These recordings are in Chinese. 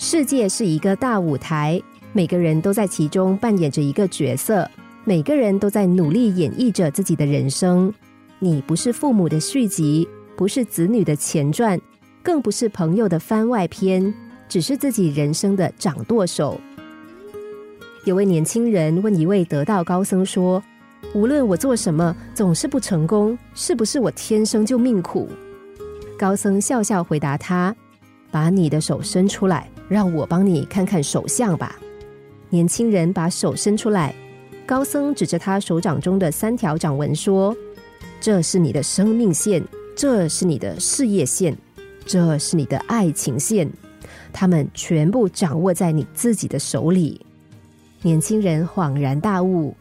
世界是一个大舞台，每个人都在其中扮演着一个角色，每个人都在努力演绎着自己的人生。你不是父母的续集，不是子女的前传，更不是朋友的番外篇，只是自己人生的掌舵手。有位年轻人问一位得道高僧说：“无论我做什么，总是不成功，是不是我天生就命苦？”高僧笑笑回答他：“把你的手伸出来，让我帮你看看手相吧。”年轻人把手伸出来，高僧指着他手掌中的三条掌纹说：“这是你的生命线，这是你的事业线，这是你的爱情线，他们全部掌握在你自己的手里。”年轻人恍然大悟。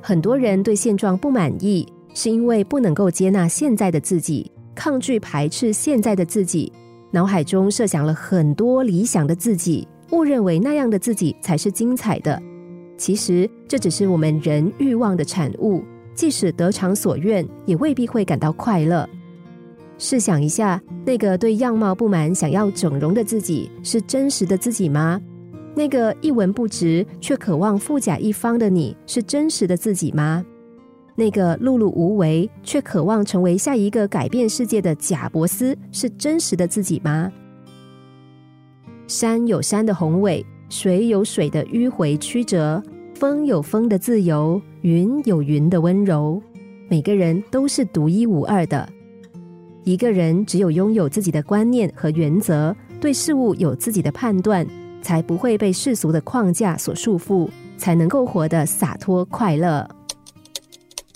很多人对现状不满意，是因为不能够接纳现在的自己，抗拒排斥现在的自己，脑海中设想了很多理想的自己，误认为那样的自己才是精彩的。其实这只是我们人欲望的产物，即使得偿所愿，也未必会感到快乐。试想一下，那个对样貌不满、想要整容的自己，是真实的自己吗？那个一文不值却渴望富甲一方的你，是真实的自己吗？那个碌碌无为却渴望成为下一个改变世界的贾伯斯，是真实的自己吗？山有山的宏伟，水有水的迂回曲折，风有风的自由，云有云的温柔。每个人都是独一无二的。一个人只有拥有自己的观念和原则，对事物有自己的判断，才不会被世俗的框架所束缚，才能够活得洒脱快乐。